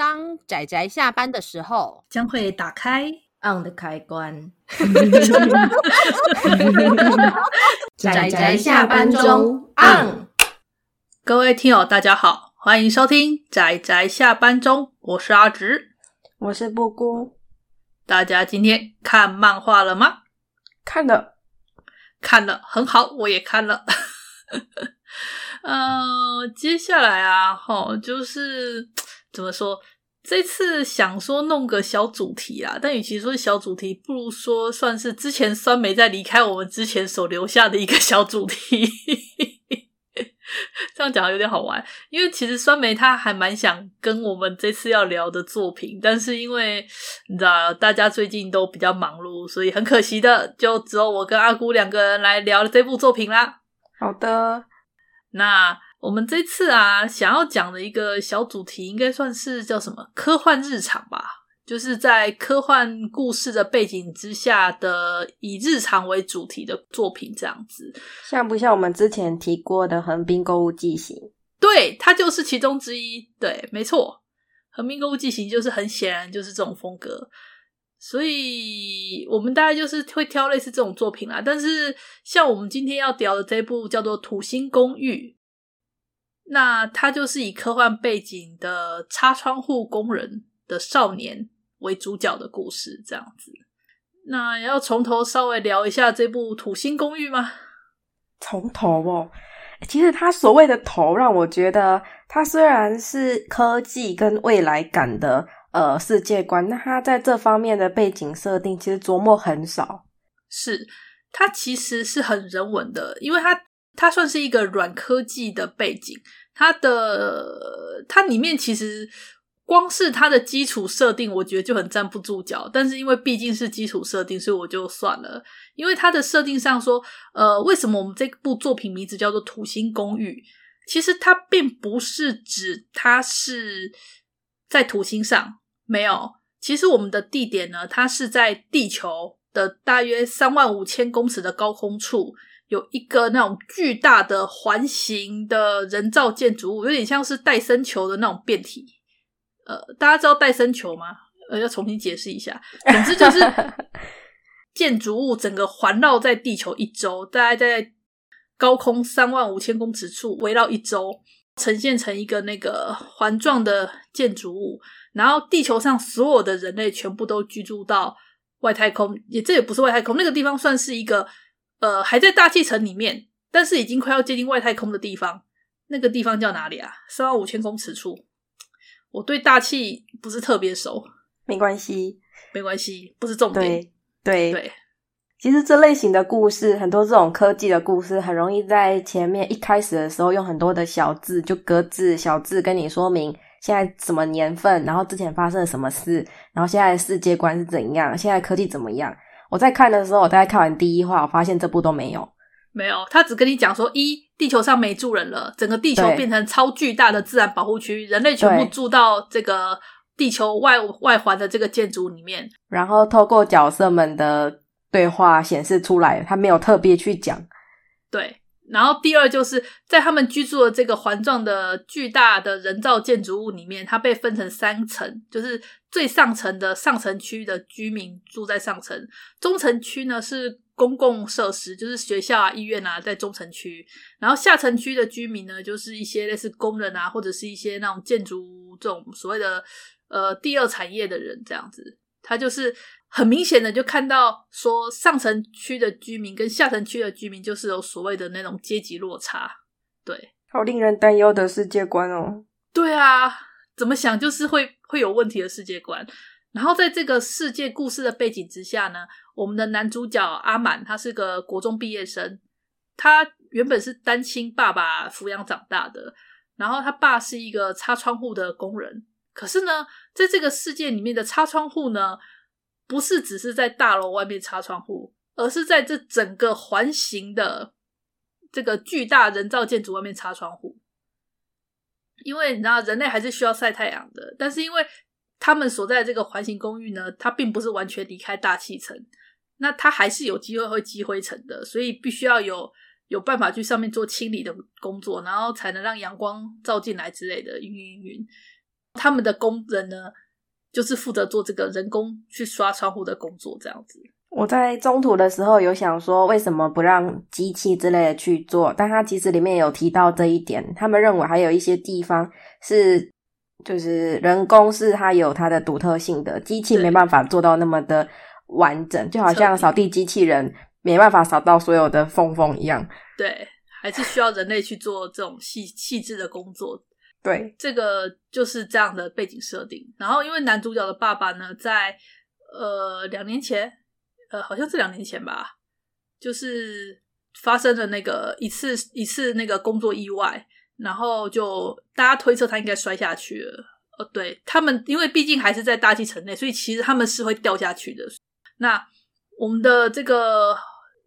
当仔仔下班的时候，将会打开 on 的开关。仔仔下班中 on。各位听友，大家好，欢迎收听仔仔下班中，我是阿直，我是布姑。大家今天看漫画了吗？看了，看了，很好，我也看了。呃，接下来啊，齁，就是怎么说？这次想说弄个小主题啊，但与其说是小主题，不如说算是之前酸梅在离开我们之前所留下的一个小主题。这样讲有点好玩，因为其实酸梅他还蛮想跟我们这次要聊的作品，但是因为你知道大家最近都比较忙碌，所以很可惜的，就只有我跟阿姑两个人来聊这部作品啦。好的。那我们这次啊，想要讲的一个小主题，应该算是叫什么？科幻日常吧，就是在科幻故事的背景之下的以日常为主题的作品，这样子。像不像我们之前提过的《横滨购物记行》？对，它就是其中之一。对，没错，《横滨购物记行》就是很显然就是这种风格，所以我们大概就是会挑类似这种作品啦。但是像我们今天要聊的这部叫做《土星公寓》。那他就是以科幻背景的擦窗户工人的少年为主角的故事，这样子。那要从头稍微聊一下这部《土星公寓》吗？从头哦，其实他所谓的头，让我觉得他虽然是科技跟未来感的呃世界观，那他在这方面的背景设定其实琢磨很少。是，它其实是很人文的，因为它它算是一个软科技的背景。它的它里面其实光是它的基础设定，我觉得就很站不住脚。但是因为毕竟是基础设定，所以我就算了。因为它的设定上说，呃，为什么我们这部作品名字叫做《土星公寓》？其实它并不是指它是在土星上，没有。其实我们的地点呢，它是在地球的大约三万五千公尺的高空处。有一个那种巨大的环形的人造建筑物，有点像是戴森球的那种变体。呃，大家知道戴森球吗？呃，要重新解释一下。总之就是建筑物整个环绕在地球一周，大概在高空三万五千公尺处围绕一周，呈现成一个那个环状的建筑物。然后地球上所有的人类全部都居住到外太空，也这也不是外太空，那个地方算是一个。呃，还在大气层里面，但是已经快要接近外太空的地方，那个地方叫哪里啊？三万五千公尺处。我对大气不是特别熟，没关系，没关系，不是重点。对对对，其实这类型的故事，很多这种科技的故事，很容易在前面一开始的时候用很多的小字，就格子小字跟你说明现在什么年份，然后之前发生了什么事，然后现在的世界观是怎样，现在科技怎么样。我在看的时候，我大概看完第一话，我发现这部都没有，没有。他只跟你讲说，一地球上没住人了，整个地球变成超巨大的自然保护区，人类全部住到这个地球外外环的这个建筑里面。然后透过角色们的对话显示出来，他没有特别去讲。对。然后第二就是在他们居住的这个环状的巨大的人造建筑物里面，它被分成三层，就是最上层的上层区的居民住在上层，中层区呢是公共设施，就是学校啊、医院啊，在中层区，然后下层区的居民呢，就是一些类似工人啊，或者是一些那种建筑这种所谓的呃第二产业的人这样子，他就是。很明显的就看到说，上城区的居民跟下城区的居民就是有所谓的那种阶级落差，对，好令人担忧的世界观哦。对啊，怎么想就是会会有问题的世界观。然后在这个世界故事的背景之下呢，我们的男主角阿满他是个国中毕业生，他原本是单亲爸爸抚养长大的，然后他爸是一个擦窗户的工人。可是呢，在这个世界里面的擦窗户呢，不是只是在大楼外面擦窗户，而是在这整个环形的这个巨大人造建筑外面擦窗户。因为你知道，人类还是需要晒太阳的，但是因为他们所在的这个环形公寓呢，它并不是完全离开大气层，那它还是有机会会积灰尘的，所以必须要有有办法去上面做清理的工作，然后才能让阳光照进来之类的，云云云。他们的工人呢，就是负责做这个人工去刷窗户的工作，这样子。我在中途的时候有想说，为什么不让机器之类的去做？但他其实里面有提到这一点，他们认为还有一些地方是，就是人工是它有它的独特性的，机器没办法做到那么的完整，就好像扫地机器人没办法扫到所有的缝缝一样。对，还是需要人类去做这种细细致的工作。对，这个就是这样的背景设定。然后，因为男主角的爸爸呢，在呃两年前。呃，好像是两年前吧，就是发生了那个一次一次那个工作意外，然后就大家推测他应该摔下去了。呃，对他们，因为毕竟还是在大气层内，所以其实他们是会掉下去的。那我们的这个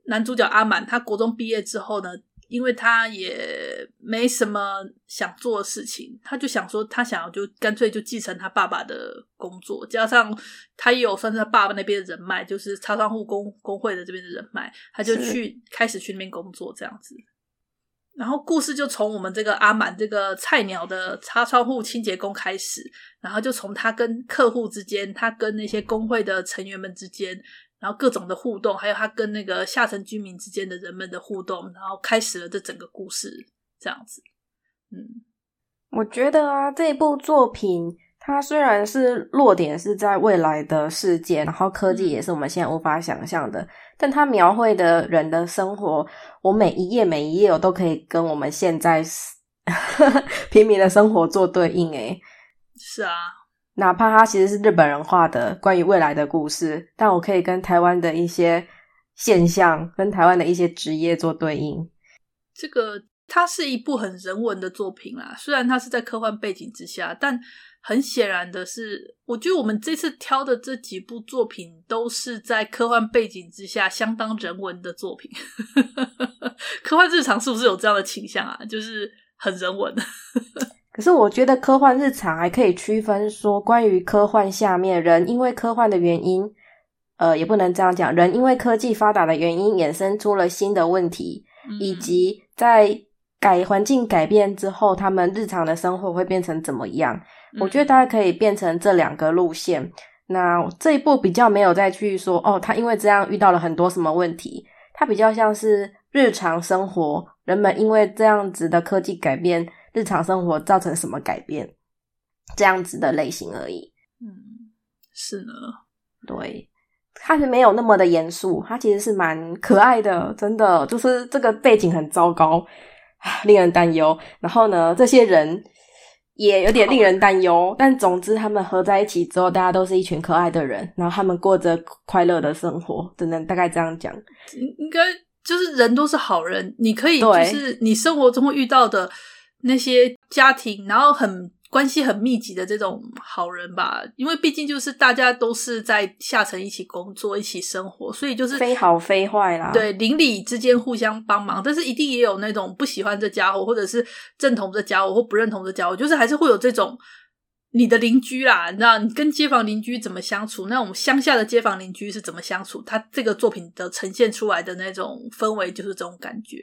男主角阿满，他国中毕业之后呢，因为他也没什么想做的事情，他就想说，他想要就干脆就继承他爸爸的工作，加上他也有算是他爸爸那边的人脉，就是擦窗户工工会的这边的人脉，他就去开始去那边工作这样子。然后故事就从我们这个阿满这个菜鸟的擦窗户清洁工开始，然后就从他跟客户之间，他跟那些工会的成员们之间。然后各种的互动，还有他跟那个下层居民之间的人们的互动，然后开始了这整个故事，这样子。嗯，我觉得啊，这一部作品它虽然是落点是在未来的世界，然后科技也是我们现在无法想象的，嗯、但它描绘的人的生活，我每一页每一页我都可以跟我们现在 平民的生活做对应。诶，是啊。哪怕它其实是日本人画的关于未来的故事，但我可以跟台湾的一些现象、跟台湾的一些职业做对应。这个它是一部很人文的作品啦，虽然它是在科幻背景之下，但很显然的是，我觉得我们这次挑的这几部作品都是在科幻背景之下相当人文的作品。科幻日常是不是有这样的倾向啊？就是很人文。可是我觉得科幻日常还可以区分说，关于科幻下面人因为科幻的原因，呃，也不能这样讲，人因为科技发达的原因衍生出了新的问题，嗯、以及在改环境改变之后，他们日常的生活会变成怎么样？嗯、我觉得大家可以变成这两个路线。那这一步比较没有再去说哦，他因为这样遇到了很多什么问题，他比较像是日常生活，人们因为这样子的科技改变。日常生活造成什么改变？这样子的类型而已。嗯，是呢。对，它是没有那么的严肃，它其实是蛮可爱的，真的。就是这个背景很糟糕，令人担忧。然后呢，这些人也有点令人担忧。但总之，他们合在一起之后，大家都是一群可爱的人，然后他们过着快乐的生活，只能大概这样讲。应应该就是人都是好人，你可以就是你生活中会遇到的。那些家庭，然后很关系很密集的这种好人吧，因为毕竟就是大家都是在下层一起工作、一起生活，所以就是非好非坏啦。对，邻里之间互相帮忙，但是一定也有那种不喜欢这家伙，或者是认同这家伙或不认同这家伙，就是还是会有这种。你的邻居啦，你知道你跟街坊邻居怎么相处？那种乡下的街坊邻居是怎么相处？他这个作品的呈现出来的那种氛围就是这种感觉。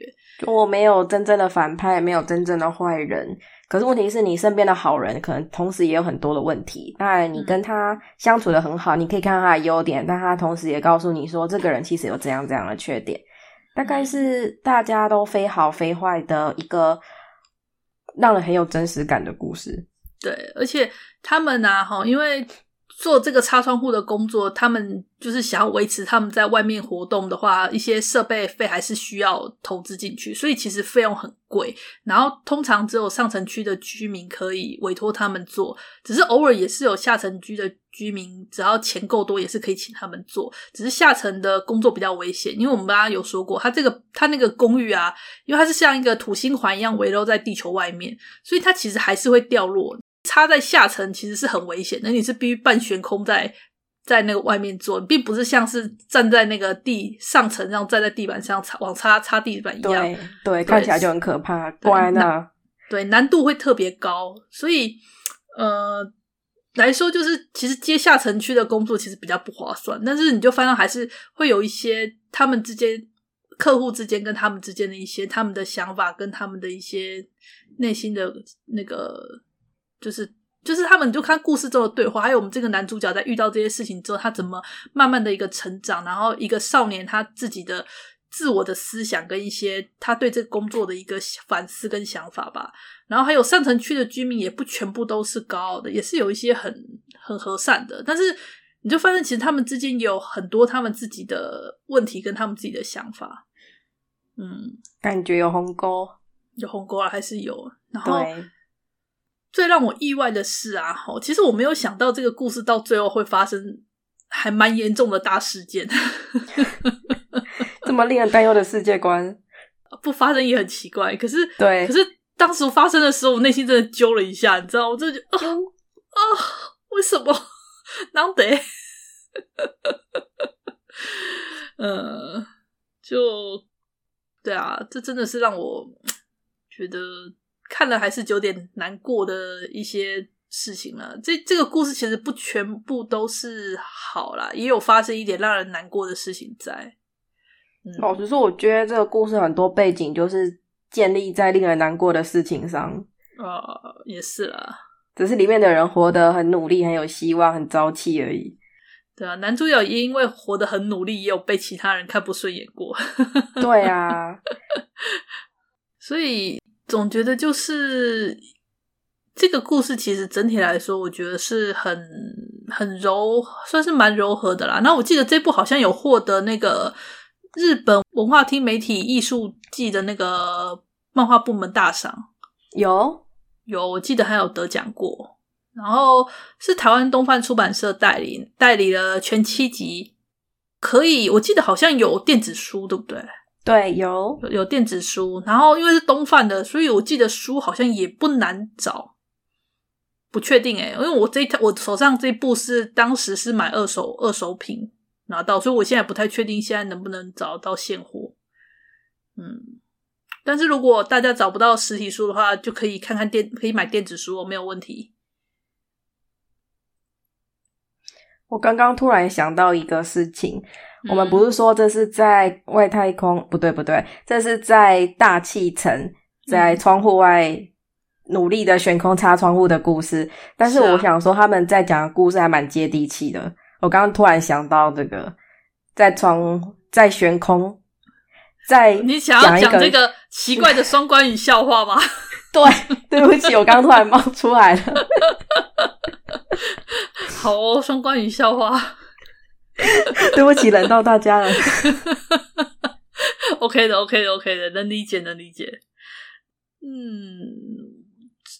我没有真正的反派，没有真正的坏人，可是问题是你身边的好人可能同时也有很多的问题。当然，你跟他相处的很好，嗯、你可以看到他的优点，但他同时也告诉你说，这个人其实有这样这样的缺点。大概是大家都非好非坏的一个让人很有真实感的故事。对，而且他们呢，哈，因为做这个擦窗户的工作，他们就是想要维持他们在外面活动的话，一些设备费还是需要投资进去，所以其实费用很贵。然后通常只有上城区的居民可以委托他们做，只是偶尔也是有下城区的居民，只要钱够多，也是可以请他们做。只是下层的工作比较危险，因为我们刚刚有说过，他这个他那个公寓啊，因为它是像一个土星环一样围绕在地球外面，所以它其实还是会掉落。插在下层其实是很危险的，你是必须半悬空在在那个外面做，并不是像是站在那个地上层，这样站在地板上擦往擦擦地板一样。对对，对看起来就很可怕。乖呢，对，难度会特别高，所以呃来说，就是其实接下城区的工作其实比较不划算，但是你就发现还是会有一些他们之间客户之间跟他们之间的一些他们的想法跟他们的一些内心的那个。就是就是他们就看故事中的对话，还有我们这个男主角在遇到这些事情之后，他怎么慢慢的一个成长，然后一个少年他自己的自我的思想跟一些他对这个工作的一个反思跟想法吧。然后还有上城区的居民也不全部都是高傲的，也是有一些很很和善的。但是你就发现，其实他们之间有很多他们自己的问题跟他们自己的想法。嗯，感觉有鸿沟，有鸿沟啊，还是有。然后。最让我意外的是啊，吼，其实我没有想到这个故事到最后会发生还蛮严重的大事件，这么令人担忧的世界观，不发生也很奇怪。可是，对，可是当时发生的时候，我内心真的揪了一下，你知道，我就觉得啊啊，为什么？难得，嗯，就对啊，这真的是让我觉得。看了还是有点难过的一些事情了。这这个故事其实不全部都是好啦，也有发生一点让人难过的事情在。嗯、老实说，我觉得这个故事很多背景就是建立在令人难过的事情上。啊、呃，也是啦，只是里面的人活得很努力，很有希望，很朝气而已。对啊，男主角也因为活得很努力，也有被其他人看不顺眼过。对啊，所以。总觉得就是这个故事，其实整体来说，我觉得是很很柔，算是蛮柔和的啦。那我记得这部好像有获得那个日本文化厅媒体艺术季的那个漫画部门大赏，有有，我记得还有得奖过。然后是台湾东贩出版社代理，代理了全七集，可以，我记得好像有电子书，对不对？对，有有，有电子书，然后因为是东贩的，所以我记得书好像也不难找，不确定诶，因为我这我手上这部是当时是买二手二手品拿到，所以我现在不太确定现在能不能找到现货。嗯，但是如果大家找不到实体书的话，就可以看看电，可以买电子书，没有问题。我刚刚突然想到一个事情。我们不是说这是在外太空，嗯、不对不对，这是在大气层，在窗户外努力的悬空擦窗户的故事。但是我想说，他们在讲的故事还蛮接地气的。啊、我刚刚突然想到这个，在窗在悬空，在你想要讲这个奇怪的双关语笑话吗？对，对不起，我刚刚突然冒出来了。好哦，双关语笑话。对不起，冷到大家了。OK 的，OK 的，OK 的，能理解，能理解。嗯，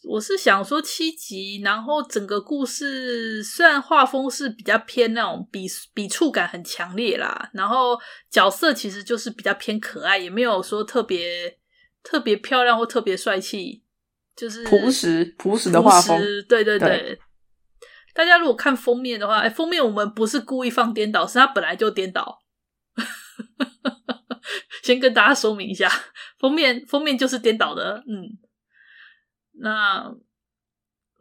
我是想说七集，然后整个故事虽然画风是比较偏那种笔笔触感很强烈啦，然后角色其实就是比较偏可爱，也没有说特别特别漂亮或特别帅气，就是朴实朴实的画风。对对对。对大家如果看封面的话，哎，封面我们不是故意放颠倒，是它本来就颠倒。先跟大家说明一下，封面封面就是颠倒的。嗯，那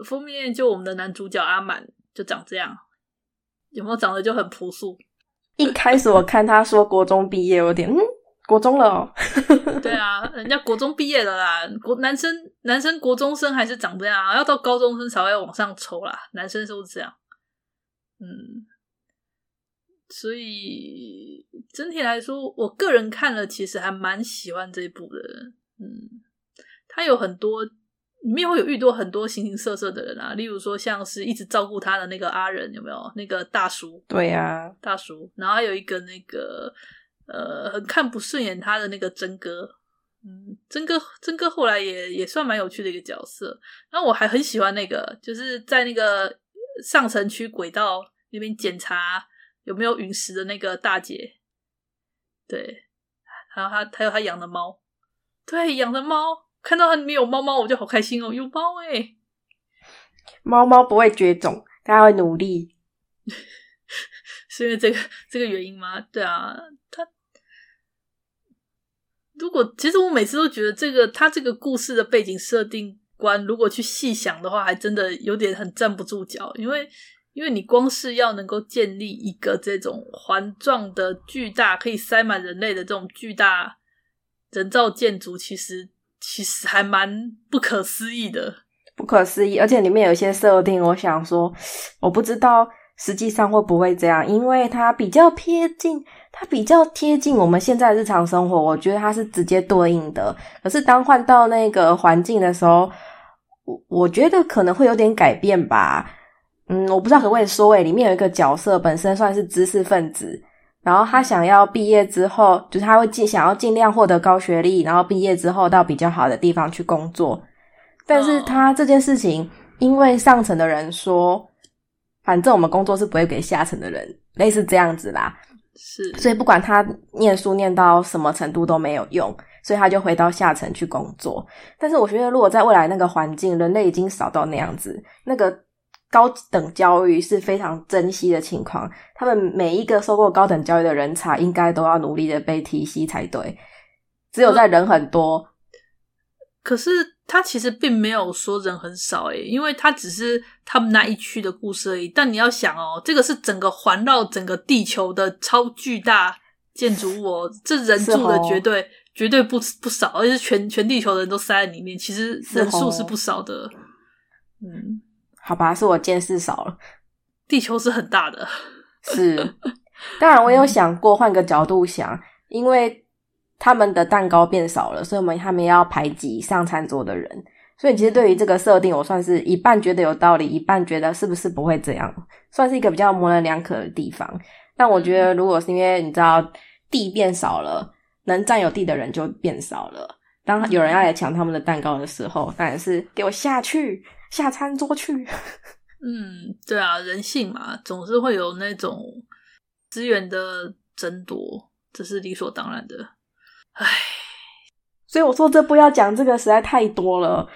封面就我们的男主角阿满就长这样，有没有长得就很朴素？一开始我看他说国中毕业，有点嗯。国中了哦，对啊，人家国中毕业的啦。国男生男生国中生还是长这样，要到高中生才会往上抽啦。男生都是这样，嗯，所以整体来说，我个人看了其实还蛮喜欢这一部的。嗯，他有很多里面会有遇到很多形形色色的人啊，例如说像是一直照顾他的那个阿仁，有没有那个大叔？对呀、啊，大叔。然后还有一个那个。呃，很看不顺眼他的那个真哥，嗯，真哥，真哥后来也也算蛮有趣的一个角色。然后我还很喜欢那个，就是在那个上城区轨道那边检查有没有陨石的那个大姐，对，还有他，还有他养的猫，对，养的猫，看到他里面有猫猫，我就好开心哦，有猫诶。猫猫不会绝种，它会努力，是因为这个这个原因吗？对啊，他。如果其实我每次都觉得这个他这个故事的背景设定观，如果去细想的话，还真的有点很站不住脚。因为因为你光是要能够建立一个这种环状的巨大可以塞满人类的这种巨大人造建筑，其实其实还蛮不可思议的。不可思议。而且里面有一些设定，我想说，我不知道实际上会不会这样，因为它比较贴近，它比较贴近我们现在日常生活，我觉得它是直接对应的。可是当换到那个环境的时候，我我觉得可能会有点改变吧。嗯，我不知道可不可以说，诶里面有一个角色本身算是知识分子。然后他想要毕业之后，就是他会尽想要尽量获得高学历，然后毕业之后到比较好的地方去工作。但是他这件事情，因为上层的人说，反正我们工作是不会给下层的人，类似这样子啦。是，所以不管他念书念到什么程度都没有用，所以他就回到下层去工作。但是我觉得，如果在未来那个环境，人类已经少到那样子，那个。高等教育是非常珍惜的情况，他们每一个受过高等教育的人才，应该都要努力的被提携才对。只有在人很多，可是他其实并没有说人很少诶，因为他只是他们那一区的故事而已。但你要想哦，这个是整个环绕整个地球的超巨大建筑物哦，这人住的绝对绝对不不少，而且是全全地球的人都塞在里面，其实人数是不少的。嗯。好吧，是我见识少了。地球是很大的，是。当然，我有想过换个角度想，因为他们的蛋糕变少了，所以我们他们要排挤上餐桌的人。所以，其实对于这个设定，我算是一半觉得有道理，一半觉得是不是不会这样，算是一个比较模棱两可的地方。但我觉得，如果是因为你知道地变少了，能占有地的人就变少了。当有人要来抢他们的蛋糕的时候，当然是给我下去。下餐桌去，嗯，对啊，人性嘛，总是会有那种资源的争夺，这是理所当然的。唉，所以我说这部要讲这个实在太多了，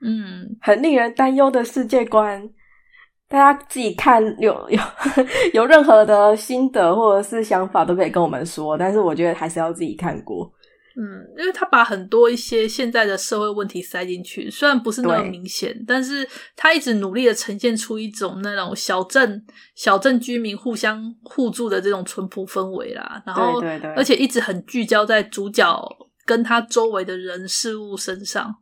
嗯，很令人担忧的世界观。大家自己看，有有有任何的心得或者是想法都可以跟我们说，但是我觉得还是要自己看过。嗯，因为他把很多一些现在的社会问题塞进去，虽然不是那么明显，但是他一直努力的呈现出一种那种小镇小镇居民互相互助的这种淳朴氛围啦。然后，对对对，而且一直很聚焦在主角跟他周围的人事物身上。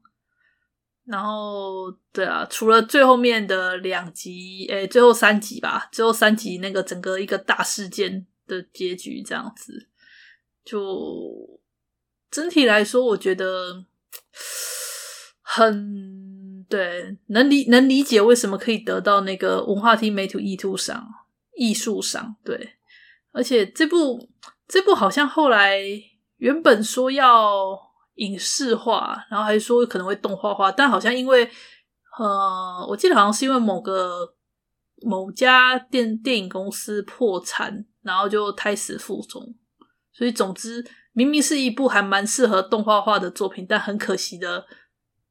然后，对啊，除了最后面的两集，诶，最后三集吧，最后三集那个整个一个大事件的结局这样子，就。整体来说，我觉得很对，能理能理解为什么可以得到那个文化厅美图艺术赏艺术赏。对，而且这部这部好像后来原本说要影视化，然后还说可能会动画化，但好像因为呃，我记得好像是因为某个某家电电影公司破产，然后就胎死腹中，所以总之。明明是一部还蛮适合动画化的作品，但很可惜的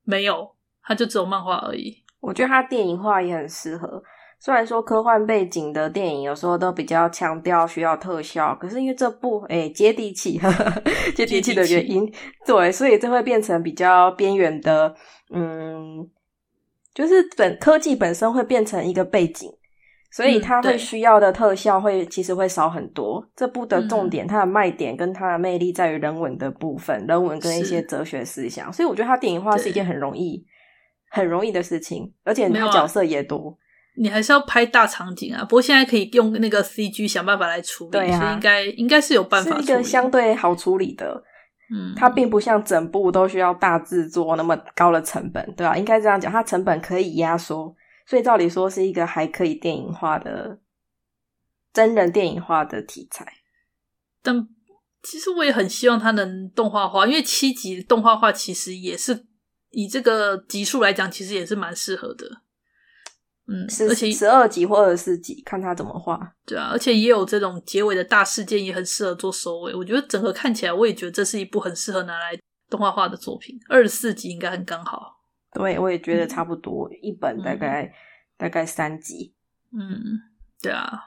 没有，它就只有漫画而已。我觉得它电影化也很适合。虽然说科幻背景的电影有时候都比较强调需要特效，可是因为这部诶、欸、接地气，呵 呵接地气的原因，对，所以这会变成比较边缘的，嗯，就是本科技本身会变成一个背景。所以它会需要的特效会其实会少很多。这部的重点，它的卖点跟它的魅力在于人文的部分，人文跟一些哲学思想。所以我觉得它电影化是一件很容易、很容易的事情，而且它角色也多。你还是要拍大场景啊，不过现在可以用那个 CG 想办法来处理，对啊，所以应该应该是有办法。是一个相对好处理的。嗯，它并不像整部都需要大制作那么高的成本，对吧？应该这样讲，它成本可以压缩。所以照理说是一个还可以电影化的真人电影化的题材，但其实我也很希望它能动画化，因为七集动画化其实也是以这个集数来讲，其实也是蛮适合的。嗯，是而且十二集或二十四集，看他怎么画。对啊，而且也有这种结尾的大事件，也很适合做收尾。我觉得整个看起来，我也觉得这是一部很适合拿来动画化的作品。二十四集应该很刚好。对，我也觉得差不多，嗯、一本大概、嗯、大概三集。嗯，对啊。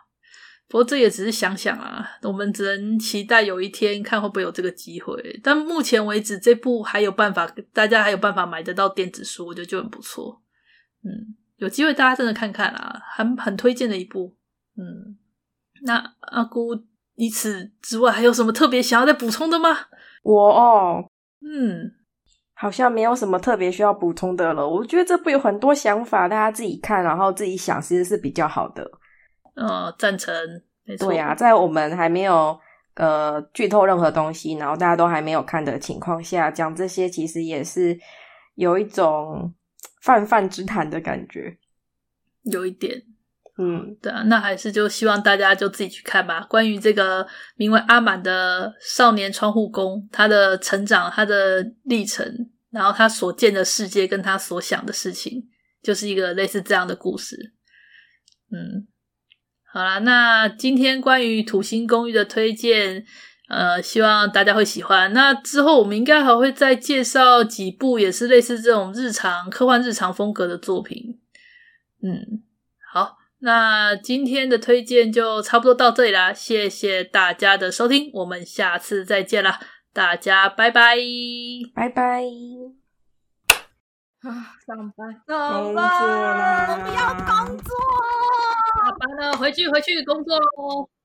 不过这也只是想想啊，我们只能期待有一天看会不会有这个机会。但目前为止，这部还有办法，大家还有办法买得到电子书，我觉得就很不错。嗯，有机会大家真的看看啊，很很推荐的一部。嗯，那阿姑，以此之外还有什么特别想要再补充的吗？我哦，嗯。好像没有什么特别需要补充的了。我觉得这部有很多想法，大家自己看，然后自己想，其实是比较好的。嗯，赞成。没错。对呀，在我们还没有呃剧透任何东西，然后大家都还没有看的情况下，讲这些其实也是有一种泛泛之谈的感觉。有一点。嗯，对啊，那还是就希望大家就自己去看吧。关于这个名为阿满的少年窗户工，他的成长、他的历程，然后他所见的世界跟他所想的事情，就是一个类似这样的故事。嗯，好啦，那今天关于土星公寓的推荐，呃，希望大家会喜欢。那之后我们应该还会再介绍几部也是类似这种日常科幻日常风格的作品。嗯，好。那今天的推荐就差不多到这里啦，谢谢大家的收听，我们下次再见啦，大家拜拜，拜拜。啊，上班，上班，我不要工作，下班了，回去回去工作喽。